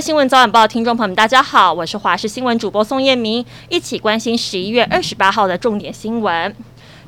新闻早晚报听众朋友们，大家好，我是华视新闻主播宋彦明，一起关心十一月二十八号的重点新闻。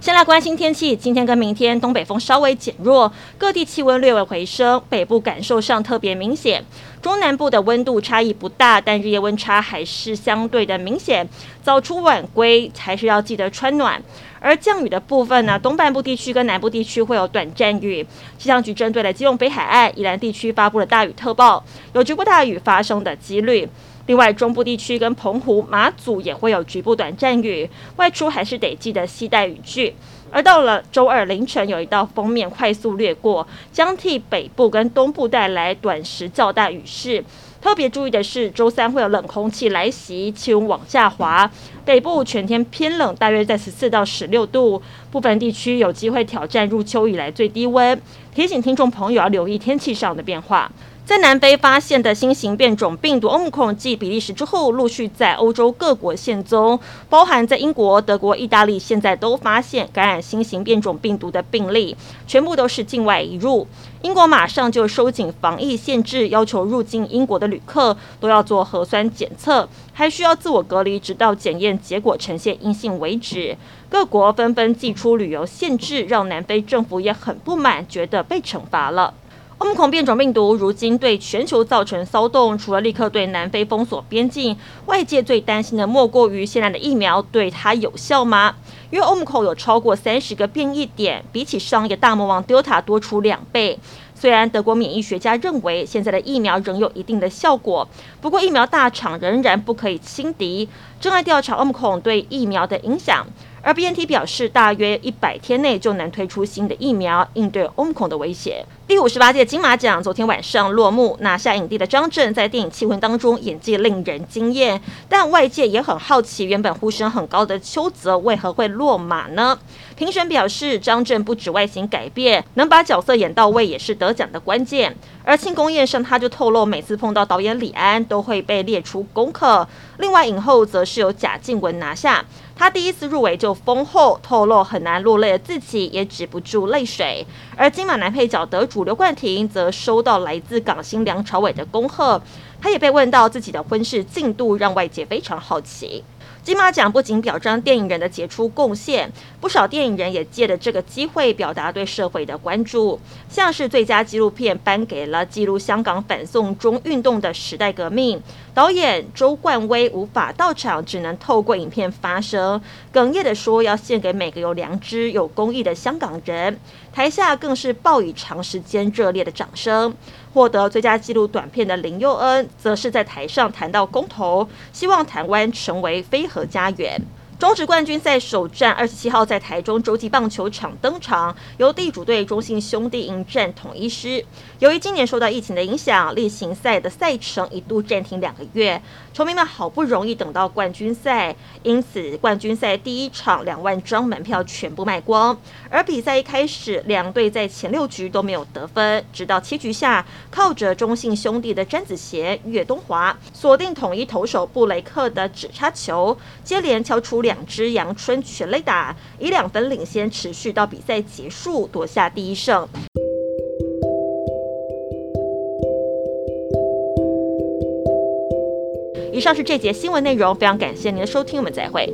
先来关心天气，今天跟明天东北风稍微减弱，各地气温略微回升，北部感受上特别明显。中南部的温度差异不大，但日夜温差还是相对的明显。早出晚归还是要记得穿暖。而降雨的部分呢，东半部地区跟南部地区会有短暂雨。气象局针对了基隆北海岸、宜兰地区发布了大雨特报，有局部大雨发生的几率。另外，中部地区跟澎湖、马祖也会有局部短暂雨，外出还是得记得携带雨具。而到了周二凌晨，有一道锋面快速掠过，将替北部跟东部带来短时较大雨势。特别注意的是，周三会有冷空气来袭，气温往下滑，北部全天偏冷，大约在十四到十六度，部分地区有机会挑战入秋以来最低温。提醒听众朋友要留意天气上的变化。在南非发现的新型变种病毒欧姆克戎继比利时之后，陆续在欧洲各国现踪，包含在英国、德国、意大利，现在都发现感染新型变种病毒的病例，全部都是境外移入。英国马上就收紧防疫限制，要求入境英国的旅客都要做核酸检测，还需要自我隔离，直到检验结果呈现阴性为止。各国纷纷祭出旅游限制，让南非政府也很不满，觉得被惩罚了。欧姆克戎变种病毒如今对全球造成骚动，除了立刻对南非封锁边境，外界最担心的莫过于现在的疫苗对它有效吗？因为欧姆克戎有超过三十个变异点，比起上一个大魔王 Delta 多出两倍。虽然德国免疫学家认为现在的疫苗仍有一定的效果，不过疫苗大厂仍然不可以轻敌，正在调查欧姆克戎对疫苗的影响。而 BNT 表示，大约一百天内就能推出新的疫苗，应对欧姆克戎的威胁。第五十八届金马奖昨天晚上落幕，拿下影帝的张震在电影《气魂》当中演技令人惊艳，但外界也很好奇，原本呼声很高的邱泽为何会落马呢？评审表示，张震不止外形改变，能把角色演到位也是得得奖的关键。而庆功宴上，他就透露，每次碰到导演李安都会被列出功课。另外，影后则是由贾静雯拿下。他第一次入围就封后，透露很难落泪的自己也止不住泪水。而金马男配角得主刘冠廷则收到来自港星梁朝伟的恭贺，他也被问到自己的婚事进度，让外界非常好奇。金马奖不仅表彰电影人的杰出贡献，不少电影人也借着这个机会表达对社会的关注。像是最佳纪录片颁给了记录香港反送中运动的时代革命，导演周冠威无法到场，只能透过影片发声，哽咽地说要献给每个有良知、有公益的香港人。台下更是报以长时间热烈的掌声。获得最佳纪录短片的林佑恩，则是在台上谈到公投，希望台湾成为非核家园。中职冠军赛首战二十七号在台中洲际棒球场登场，由地主队中信兄弟迎战统一狮。由于今年受到疫情的影响，例行赛的赛程一度暂停两个月，球迷们好不容易等到冠军赛，因此冠军赛第一场两万张门票全部卖光。而比赛一开始，两队在前六局都没有得分，直到七局下，靠着中信兄弟的詹子贤、岳东华锁定统一投手布雷克的指叉球，接连敲出两。两只阳春全垒打，以两分领先，持续到比赛结束，夺下第一胜。以上是这节新闻内容，非常感谢您的收听，我们再会。